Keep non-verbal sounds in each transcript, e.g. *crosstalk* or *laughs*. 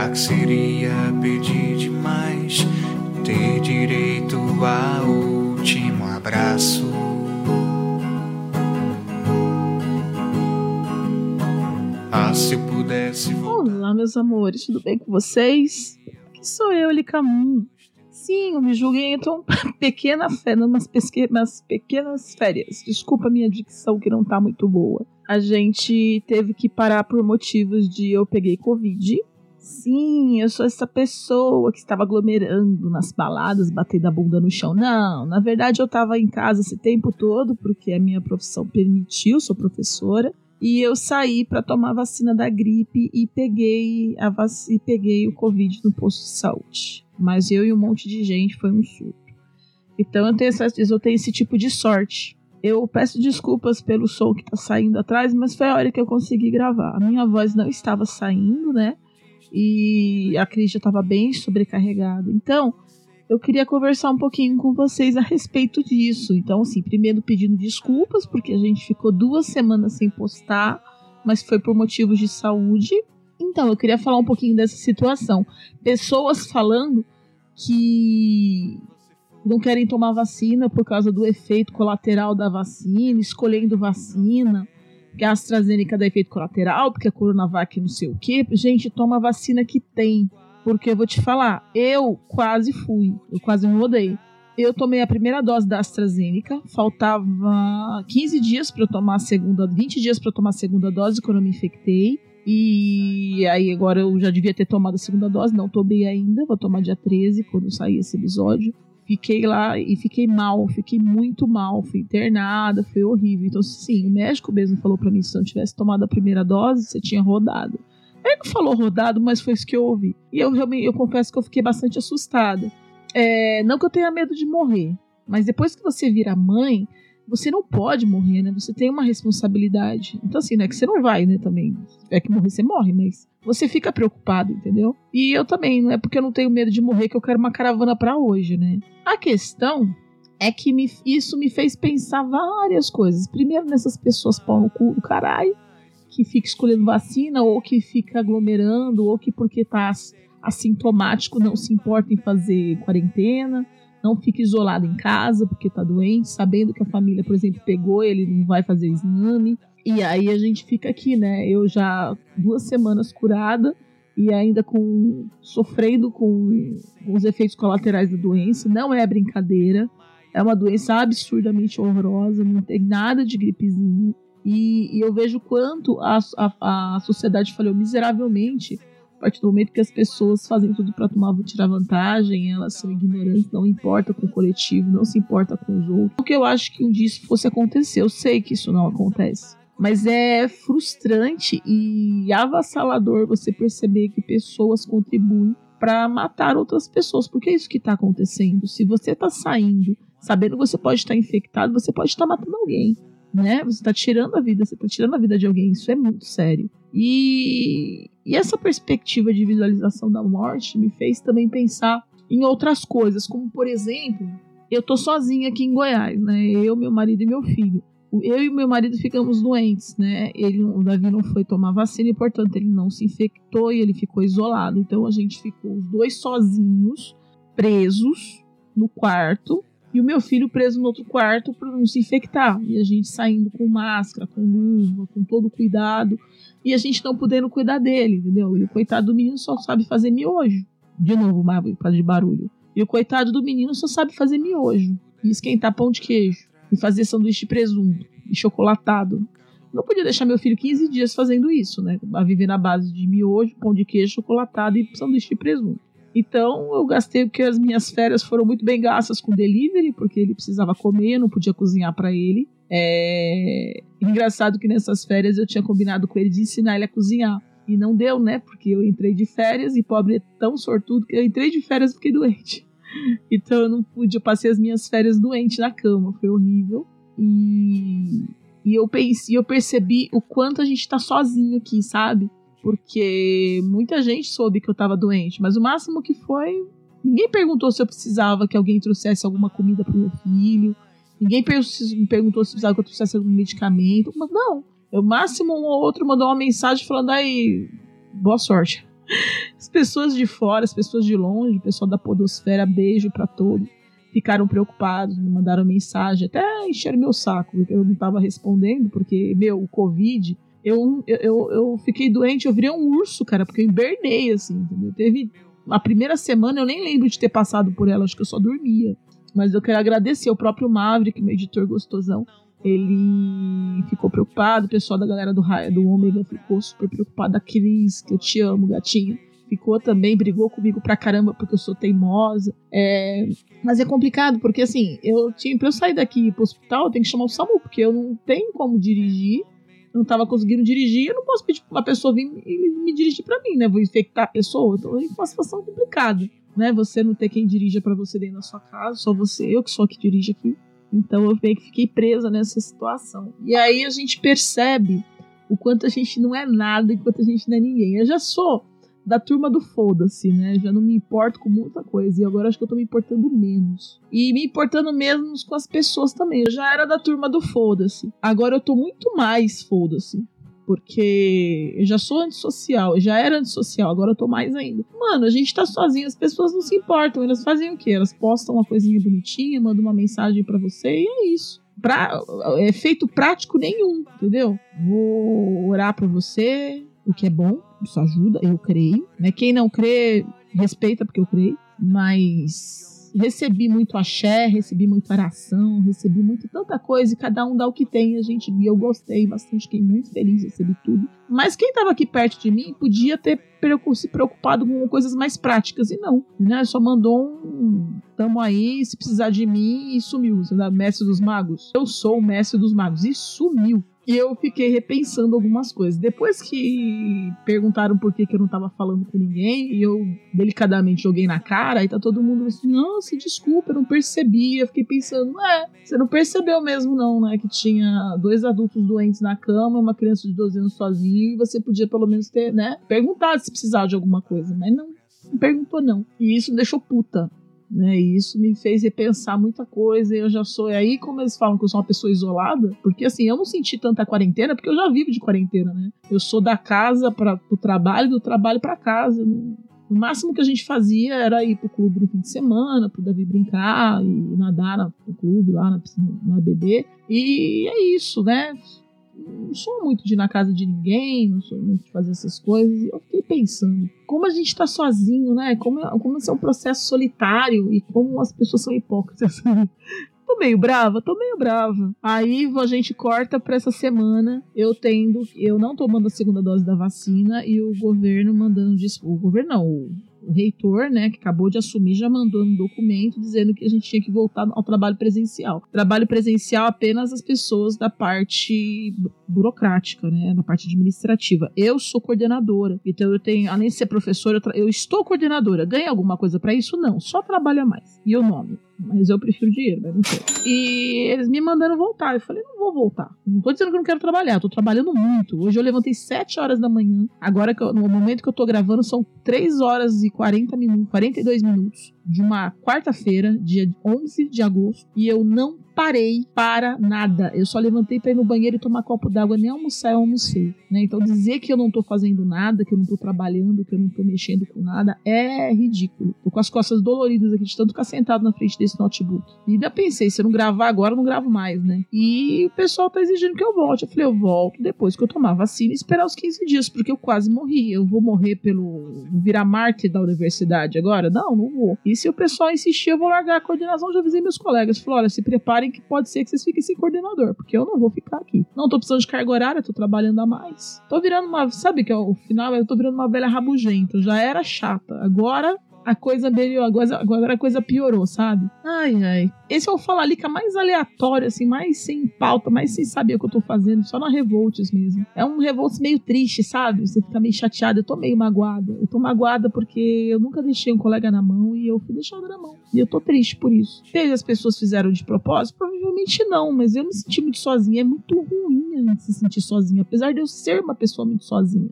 Será que seria pedir demais ter direito ao último abraço? Ah, se eu pudesse voltar. Olá, meus amores, tudo bem com vocês? Aqui sou eu, Licamun. Sim, eu me julguei então *laughs* pequena fé, umas, pesque, pequenas férias. Desculpa a minha dicção que não tá muito boa. A gente teve que parar por motivos de eu peguei Covid. Sim, eu sou essa pessoa que estava aglomerando nas baladas, batendo a bunda no chão. Não, na verdade eu estava em casa esse tempo todo, porque a minha profissão permitiu, sou professora. E eu saí para tomar vacina da gripe e peguei a vac... e peguei o Covid no posto de saúde. Mas eu e um monte de gente foi um surto. Então eu tenho, essa, eu tenho esse tipo de sorte. Eu peço desculpas pelo som que tá saindo atrás, mas foi a hora que eu consegui gravar. A minha voz não estava saindo, né? E a Cris já estava bem sobrecarregada. Então, eu queria conversar um pouquinho com vocês a respeito disso. Então, assim, primeiro pedindo desculpas, porque a gente ficou duas semanas sem postar, mas foi por motivos de saúde. Então, eu queria falar um pouquinho dessa situação. Pessoas falando que não querem tomar vacina por causa do efeito colateral da vacina, escolhendo vacina, que a AstraZeneca dá efeito colateral, porque a Coronavac não sei o quê. Gente, toma a vacina que tem. Porque eu vou te falar, eu quase fui, eu quase me rodei. Eu tomei a primeira dose da AstraZeneca, faltava 15 dias para eu tomar a segunda, 20 dias para eu tomar a segunda dose quando eu me infectei. E aí agora eu já devia ter tomado a segunda dose, não tomei ainda, vou tomar dia 13 quando sair esse episódio. Fiquei lá e fiquei mal, fiquei muito mal, fui internada, foi horrível. Então, sim, o médico mesmo falou para mim: se eu não tivesse tomado a primeira dose, você tinha rodado. Ele não falou rodado, mas foi isso que eu ouvi. E eu realmente, eu confesso que eu fiquei bastante assustada. É, não que eu tenha medo de morrer, mas depois que você vira mãe, você não pode morrer, né? Você tem uma responsabilidade. Então, assim, não é que você não vai, né? Também. É que morrer, você morre, mas você fica preocupado, entendeu? E eu também, não é porque eu não tenho medo de morrer que eu quero uma caravana para hoje, né? A questão é que me, isso me fez pensar várias coisas. Primeiro, nessas pessoas pau no cu do caralho que fica escolhendo vacina, ou que fica aglomerando, ou que porque tá assintomático não se importa em fazer quarentena, não fica isolado em casa porque tá doente, sabendo que a família, por exemplo, pegou, ele não vai fazer exame. E aí a gente fica aqui, né? Eu já duas semanas curada e ainda com sofrendo com, os efeitos colaterais da doença. Não é brincadeira. É uma doença absurdamente horrorosa, não tem nada de gripezinha. E, e eu vejo quanto a, a, a sociedade falhou miseravelmente a partir do momento que as pessoas fazem tudo para tomar tirar vantagem, elas são ignorantes, não importa com o coletivo, não se importa com os outros. O que eu acho que um dia isso fosse acontecer, eu sei que isso não acontece. Mas é frustrante e avassalador você perceber que pessoas contribuem para matar outras pessoas, porque é isso que está acontecendo. Se você está saindo sabendo que você pode estar infectado, você pode estar matando alguém né? Você está tirando a vida, você está tirando a vida de alguém, isso é muito sério. E, e essa perspectiva de visualização da morte me fez também pensar em outras coisas, como por exemplo, eu tô sozinha aqui em Goiás, né? Eu, meu marido e meu filho. Eu e meu marido ficamos doentes, né? Ele, o Davi não foi tomar vacina e, portanto, ele não se infectou e ele ficou isolado. Então a gente ficou os dois sozinhos, presos no quarto, e o meu filho preso no outro quarto para não se infectar. E a gente saindo com máscara, com luva, com todo cuidado. E a gente não podendo cuidar dele, entendeu? E o coitado do menino só sabe fazer miojo. De novo, por de barulho. E o coitado do menino só sabe fazer miojo. E esquentar pão de queijo. E fazer sanduíche de presunto. E chocolatado. Não podia deixar meu filho 15 dias fazendo isso, né? A viver na base de miojo, pão de queijo, chocolatado e sanduíche de presunto. Então eu gastei porque as minhas férias foram muito bem gastas com delivery, porque ele precisava comer, não podia cozinhar para ele. É engraçado que nessas férias eu tinha combinado com ele de ensinar ele a cozinhar. E não deu, né? Porque eu entrei de férias e pobre é tão sortudo que eu entrei de férias e fiquei doente. Então eu não pude, eu passei as minhas férias doente na cama, foi horrível. E, e eu pensei, eu percebi o quanto a gente tá sozinho aqui, sabe? porque muita gente soube que eu estava doente, mas o máximo que foi. Ninguém perguntou se eu precisava que alguém trouxesse alguma comida para meu filho. Ninguém me perguntou se precisava que eu trouxesse algum medicamento. Mas não. O máximo um ou outro mandou uma mensagem falando aí, boa sorte. As pessoas de fora, as pessoas de longe, o pessoal da Podosfera, beijo para todos. Ficaram preocupados, me mandaram mensagem, até encheram meu saco, porque eu não tava respondendo, porque, meu, o Covid, eu, eu, eu fiquei doente, eu virei um urso, cara, porque eu invernei, assim, entendeu? Teve. A primeira semana eu nem lembro de ter passado por ela, acho que eu só dormia. Mas eu quero agradecer o próprio Maverick, meu editor gostosão, ele ficou preocupado, o pessoal da galera do, do Ômega ficou super preocupado, a Cris, que eu te amo, gatinha, ficou também, brigou comigo pra caramba porque eu sou teimosa. É... Mas é complicado, porque assim, eu tinha, pra eu sair daqui pro hospital, eu tenho que chamar o SAMU, porque eu não tenho como dirigir, eu não tava conseguindo dirigir, eu não posso pedir pra uma pessoa vir e me dirigir pra mim, né? Vou infectar a pessoa, então é uma situação complicada. Né, você não ter quem dirija para você dentro da sua casa, só você, eu que sou que dirige aqui. Então eu meio que fiquei presa nessa situação. E aí a gente percebe o quanto a gente não é nada enquanto a gente não é ninguém. Eu já sou da turma do foda-se, né? Já não me importo com muita coisa. E agora acho que eu tô me importando menos. E me importando menos com as pessoas também. Eu já era da turma do foda-se. Agora eu tô muito mais foda-se porque eu já sou antissocial, eu já era antissocial, agora eu tô mais ainda. Mano, a gente tá sozinho, as pessoas não se importam, elas fazem o quê? Elas postam uma coisinha bonitinha, mandam uma mensagem para você e é isso. Pra, é efeito prático nenhum, entendeu? Vou orar para você, o que é bom, isso ajuda, eu creio. Né? Quem não crê, respeita porque eu creio, mas recebi muito axé, recebi muita oração, recebi muito tanta coisa e cada um dá o que tem. A gente eu gostei bastante, fiquei muito feliz, recebi tudo. Mas quem estava aqui perto de mim podia ter se preocupado com coisas mais práticas e não, né? Só mandou um tamo aí, se precisar de mim e sumiu, você mestre dos magos. Eu sou o mestre dos magos e sumiu. E eu fiquei repensando algumas coisas. Depois que perguntaram por que, que eu não tava falando com ninguém, e eu delicadamente joguei na cara, aí tá todo mundo assim, nossa, desculpa, eu não percebi. Eu fiquei pensando, é, você não percebeu mesmo não, né? Que tinha dois adultos doentes na cama, uma criança de 12 anos sozinho, e você podia pelo menos ter, né, perguntado se precisava de alguma coisa, mas não, não perguntou não. E isso me deixou puta né? E isso me fez repensar muita coisa. Eu já sou. Aí, como eles falam que eu sou uma pessoa isolada, porque assim, eu não senti tanta quarentena, porque eu já vivo de quarentena, né? Eu sou da casa para o trabalho, do trabalho para casa. O máximo que a gente fazia era ir pro clube no fim de semana, pro Davi brincar e nadar no clube, lá na na bebê. E é isso, né? Não sou muito de ir na casa de ninguém, não sou muito de fazer essas coisas. E eu fiquei pensando, como a gente tá sozinho, né? Como, como esse é um processo solitário e como as pessoas são hipócritas. *laughs* tô meio brava, tô meio brava. Aí a gente corta pra essa semana, eu tendo, eu não tomando a segunda dose da vacina e o governo mandando, o governo não, o reitor, né, que acabou de assumir, já mandou um documento dizendo que a gente tinha que voltar ao trabalho presencial. Trabalho presencial apenas as pessoas da parte burocrática, né, da parte administrativa. Eu sou coordenadora, então eu tenho, além de ser professora, eu, eu estou coordenadora. Ganha alguma coisa para isso? Não, só trabalha mais. E o nome? Mas eu prefiro dinheiro, mas não sei. E eles me mandando voltar. Eu falei, não vou voltar. Não tô dizendo que eu não quero trabalhar, tô trabalhando muito. Hoje eu levantei 7 horas da manhã. Agora, eu, no momento que eu tô gravando, são 3 horas e 40 minutos, 42 minutos de uma quarta-feira, dia 11 de agosto, e eu não parei para nada. Eu só levantei para ir no banheiro e tomar copo d'água, nem almoçar eu almocei. Né? Então dizer que eu não tô fazendo nada, que eu não tô trabalhando, que eu não tô mexendo com nada, é ridículo. Tô com as costas doloridas aqui de tanto ficar sentado na frente desse notebook. E ainda pensei, se eu não gravar agora, eu não gravo mais, né? E o pessoal tá exigindo que eu volte. Eu falei, eu volto depois que eu tomar vacina e esperar os 15 dias, porque eu quase morri. Eu vou morrer pelo virar Marte da universidade agora? Não, não vou. E se o pessoal insistir, eu vou largar a coordenação. Já avisei meus colegas. Falei, olha, se preparem que pode ser que vocês fiquem sem coordenador, porque eu não vou ficar aqui. Não tô precisando de carga horária, tô trabalhando a mais. Tô virando uma, sabe que é o final, eu tô virando uma velha rabugenta, já era chata. Agora a coisa melhorou, agora, agora a coisa piorou, sabe? Ai, ai. Esse é o Falalica mais aleatório, assim, mais sem pauta, mais sem saber o que eu tô fazendo, só na Revolts mesmo. É um Revolts meio triste, sabe? Você fica meio chateado, eu tô meio magoada. Eu tô magoada porque eu nunca deixei um colega na mão e eu fui deixada na mão. E eu tô triste por isso. Desde as pessoas fizeram de propósito? Provavelmente não, mas eu me senti muito sozinha. É muito ruim a gente se sentir sozinha, apesar de eu ser uma pessoa muito sozinha.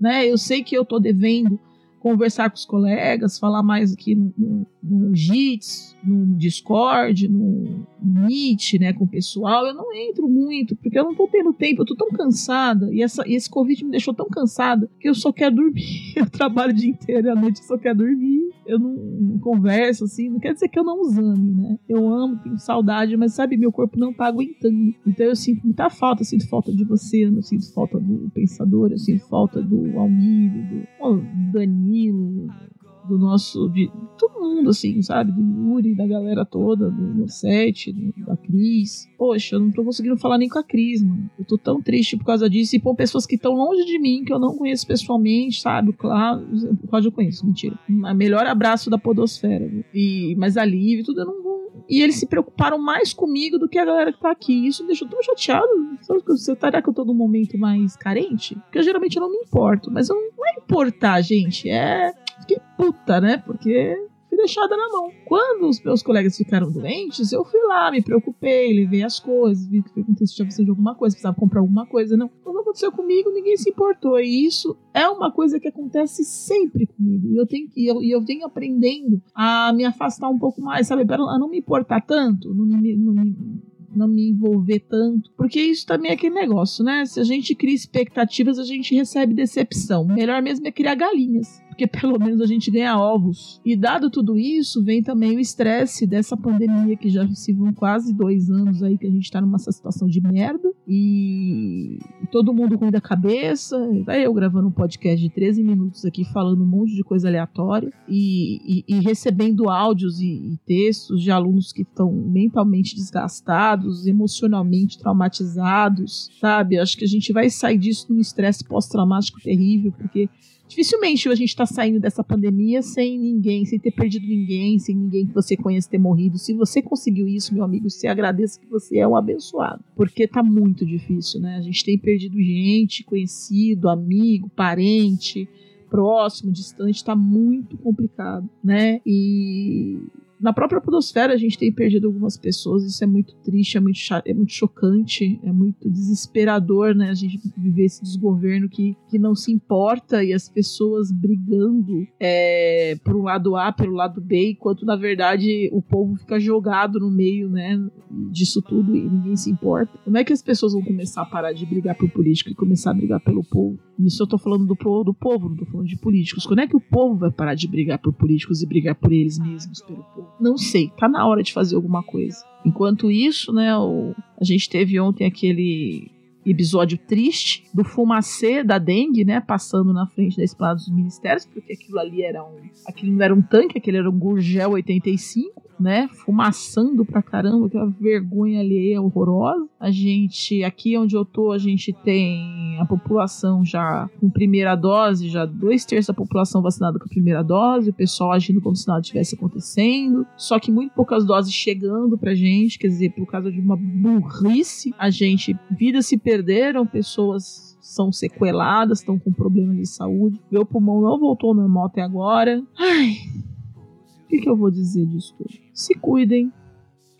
Né? Eu sei que eu tô devendo conversar com os colegas, falar mais aqui no, no, no JITS, no Discord, no, Meet, né, com o pessoal, eu não entro muito, porque eu não tô tendo tempo, eu tô tão cansada, e, essa, e esse Covid me deixou tão cansada que eu só quero dormir. *laughs* Eu trabalho o dia inteiro e à noite eu só quero dormir. Eu não, não converso, assim, não quer dizer que eu não os ame, né? Eu amo, tenho saudade, mas sabe, meu corpo não tá aguentando. Então eu sinto muita falta, eu sinto falta de você, eu sinto falta do Pensador, eu sinto falta do Almir, do Danilo, do nosso. de todo mundo, assim, sabe? Do Yuri, da galera toda, do set, da Cris. Poxa, eu não tô conseguindo falar nem com a Cris, mano. Eu tô tão triste por causa disso. E pô, pessoas que estão longe de mim, que eu não conheço pessoalmente, sabe? O Cláudio, o Cláudio eu conheço, mentira. O melhor abraço da Podosfera. Viu? E, mas a Liv, tudo eu não vou. E eles se preocuparam mais comigo do que a galera que tá aqui. Isso me deixou tão chateado. Sabe, você estaria que eu tô num momento mais carente? Porque geralmente eu não me importo. Mas não é importar, gente. É fiquei puta, né? Porque fui deixada na mão. Quando os meus colegas ficaram doentes, eu fui lá, me preocupei, levei as coisas, vi que aconteceu, tinha precisando de alguma coisa, precisava comprar alguma coisa. Não, não aconteceu comigo, ninguém se importou. E isso é uma coisa que acontece sempre comigo. E eu tenho que eu, eu venho aprendendo a me afastar um pouco mais, sabe? Para não me importar tanto, não me, não me não me envolver tanto. Porque isso também é aquele negócio, né? Se a gente cria expectativas, a gente recebe decepção. Melhor mesmo é criar galinhas porque pelo menos a gente ganha ovos. E dado tudo isso, vem também o estresse dessa pandemia que já se vão quase dois anos aí que a gente tá numa situação de merda e todo mundo ruim da cabeça. Tá eu gravando um podcast de 13 minutos aqui falando um monte de coisa aleatória e, e, e recebendo áudios e, e textos de alunos que estão mentalmente desgastados, emocionalmente traumatizados, sabe? Acho que a gente vai sair disso num estresse pós-traumático terrível, porque dificilmente a gente está saindo dessa pandemia sem ninguém, sem ter perdido ninguém, sem ninguém que você conhece ter morrido. Se você conseguiu isso, meu amigo, você agradeça que você é um abençoado. Porque tá muito difícil, né? A gente tem perdido gente, conhecido, amigo, parente, próximo, distante, tá muito complicado, né? E na própria podosfera a gente tem perdido algumas pessoas, isso é muito triste, é muito, é muito chocante, é muito desesperador, né? A gente viver esse desgoverno que, que não se importa e as pessoas brigando é, pro lado A, pelo lado B, enquanto na verdade o povo fica jogado no meio, né, disso tudo e ninguém se importa. Como é que as pessoas vão começar a parar de brigar por político e começar a brigar pelo povo? Isso eu tô falando do, do povo, não tô falando de políticos. Quando é que o povo vai parar de brigar por políticos e brigar por eles mesmos, pelo povo? Não sei, tá na hora de fazer alguma coisa. Enquanto isso, né, o, a gente teve ontem aquele episódio triste do fumacê da dengue, né, passando na frente da esplanada dos ministérios, porque aquilo ali era um, aquilo não era um tanque, aquele era um Gurgel 85 né? Fumaçando pra caramba, que é uma vergonha alheia horrorosa. A gente, aqui onde eu tô, a gente tem a população já com primeira dose, já dois terços da população vacinada com a primeira dose, o pessoal agindo como se nada estivesse acontecendo. Só que muito poucas doses chegando pra gente, quer dizer, por causa de uma burrice, a gente, vidas se perderam, pessoas são sequeladas, estão com problemas de saúde. Meu pulmão não voltou ao normal até agora. Ai, que, que eu vou dizer disso tudo? Se cuidem.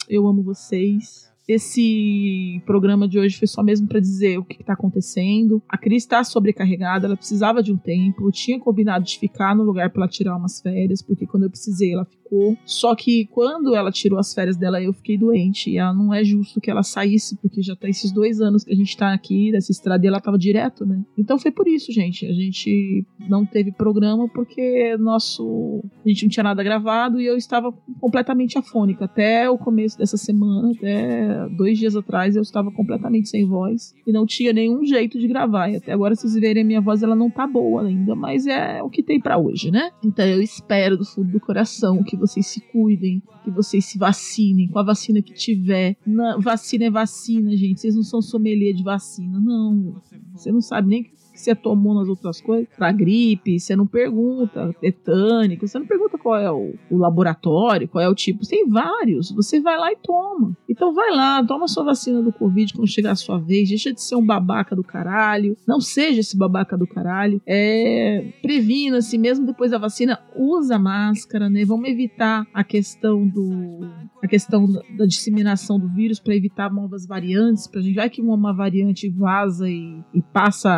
Eu amo vocês. Esse programa de hoje foi só mesmo para dizer o que, está acontecendo. A Cris está sobrecarregada, ela precisava de um tempo. Eu tinha combinado de ficar no lugar para tirar umas férias, porque quando eu precisei, ela ficou Só que quando ela tirou as férias dela, eu fiquei doente. E ela não é justo que ela saísse, porque já tá esses dois anos que a gente tá aqui nessa estrada e ela tava direto, né? Então foi por isso, gente. A gente não teve programa porque nosso. A gente não tinha nada gravado e eu estava completamente afônica. Até o começo dessa semana, até dois dias atrás, eu estava completamente sem voz e não tinha nenhum jeito de gravar. E até agora, vocês verem, a minha voz ela não tá boa ainda, mas é o que tem para hoje, né? Então eu espero do fundo do coração que vocês se cuidem, que vocês se vacinem com a vacina que tiver. Na, vacina é vacina, gente. Vocês não são sommelier de vacina, não. Você não sabe nem você tomou nas outras coisas, pra gripe, você não pergunta, tetânico, você não pergunta qual é o, o, laboratório, qual é o tipo, tem vários, você vai lá e toma. Então vai lá, toma sua vacina do Covid quando chegar a sua vez, deixa de ser um babaca do caralho, não seja esse babaca do caralho, é, previna-se mesmo depois da vacina, usa máscara, né, vamos evitar a questão do a questão da disseminação do vírus para evitar novas variantes, pra gente vai que uma variante vaza e, e passa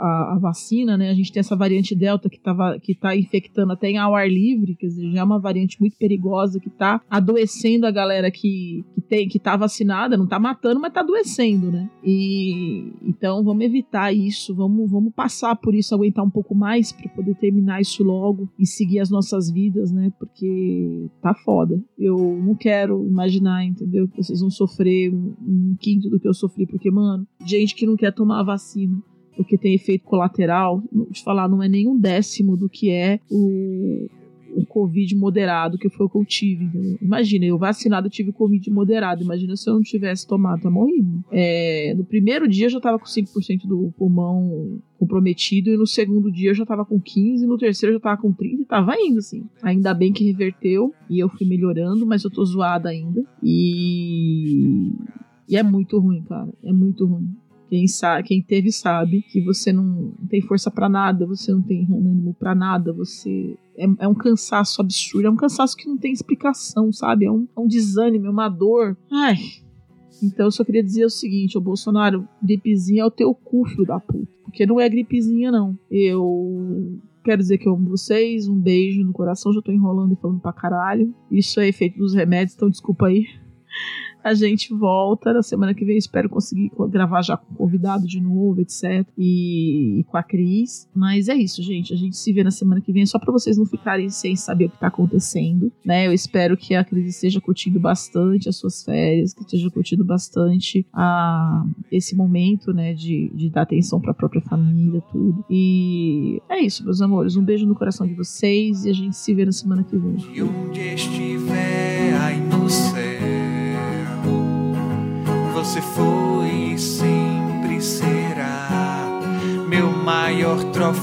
a, a, vacina, né? A gente tem essa variante Delta que, tava, que tá infectando até em ao ar livre, quer dizer, já é uma variante muito perigosa que tá adoecendo a galera que, que, tem, que tá vacinada, não tá matando, mas tá adoecendo, né? E então vamos evitar isso, vamos, vamos passar por isso, aguentar um pouco mais para poder terminar isso logo e seguir as nossas vidas, né? Porque tá foda. Eu não quero imaginar, entendeu? Que vocês vão sofrer um quinto do que eu sofri, porque, mano, gente que não quer tomar a vacina porque tem efeito colateral, de falar, não é nem um décimo do que é o, o Covid moderado, que foi o que eu tive. Imagina, eu vacinado tive Covid moderado. Imagina se eu não tivesse tomado, tá morrendo. É, no primeiro dia eu já tava com 5% do pulmão comprometido, e no segundo dia eu já tava com 15, no terceiro eu já tava com 30 e tava indo, assim. Ainda bem que reverteu e eu fui melhorando, mas eu tô zoada ainda. E. E é muito ruim, cara. É muito ruim. Quem, sabe, quem teve sabe que você não tem força para nada, você não tem ânimo para nada, você é, é, um cansaço absurdo, é um cansaço que não tem explicação, sabe? É um, é um desânimo, é uma dor. Ai. Então eu só queria dizer o seguinte, o Bolsonaro, gripezinha é o teu cu, filho da puta. Porque não é gripezinha, não. Eu Quero dizer que eu amo vocês, um beijo no coração, já tô enrolando e falando pra caralho. Isso é efeito dos remédios, então desculpa aí. A gente volta na semana que vem. Espero conseguir gravar já com o convidado de novo, etc. E, e, com a Cris. Mas é isso, gente. A gente se vê na semana que vem. Só para vocês não ficarem sem saber o que tá acontecendo, né? Eu espero que a Cris esteja curtindo bastante as suas férias, que esteja curtindo bastante a, esse momento, né? De, de dar atenção para a própria família, tudo. E é isso, meus amores. Um beijo no coração de vocês e a gente se vê na semana que vem. Você foi e sempre será meu maior troféu.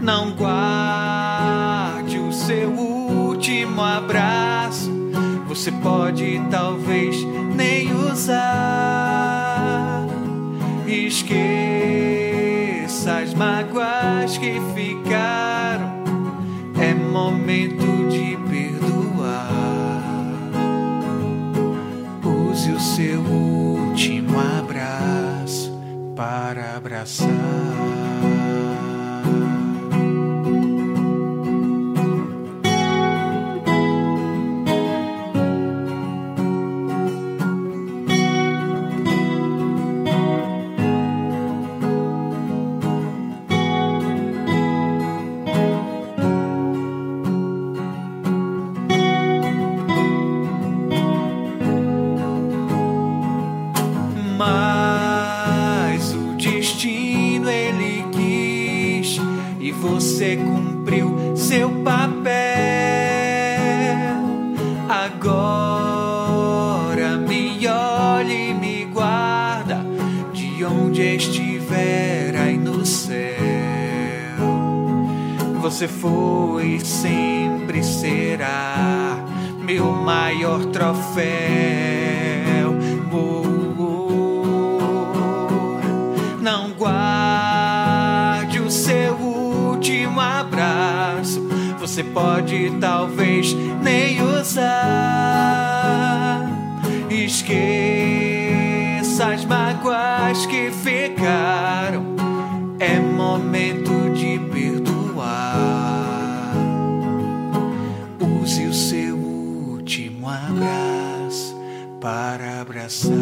Não guarde o seu último abraço, você pode talvez nem usar. Esqueça as mágoas que ficaram. Para abraçar. Meu maior troféu. Oh, oh. Não guarde o seu último abraço. Você pode talvez nem usar. Esqueça as mágoas que ficaram. É momento de para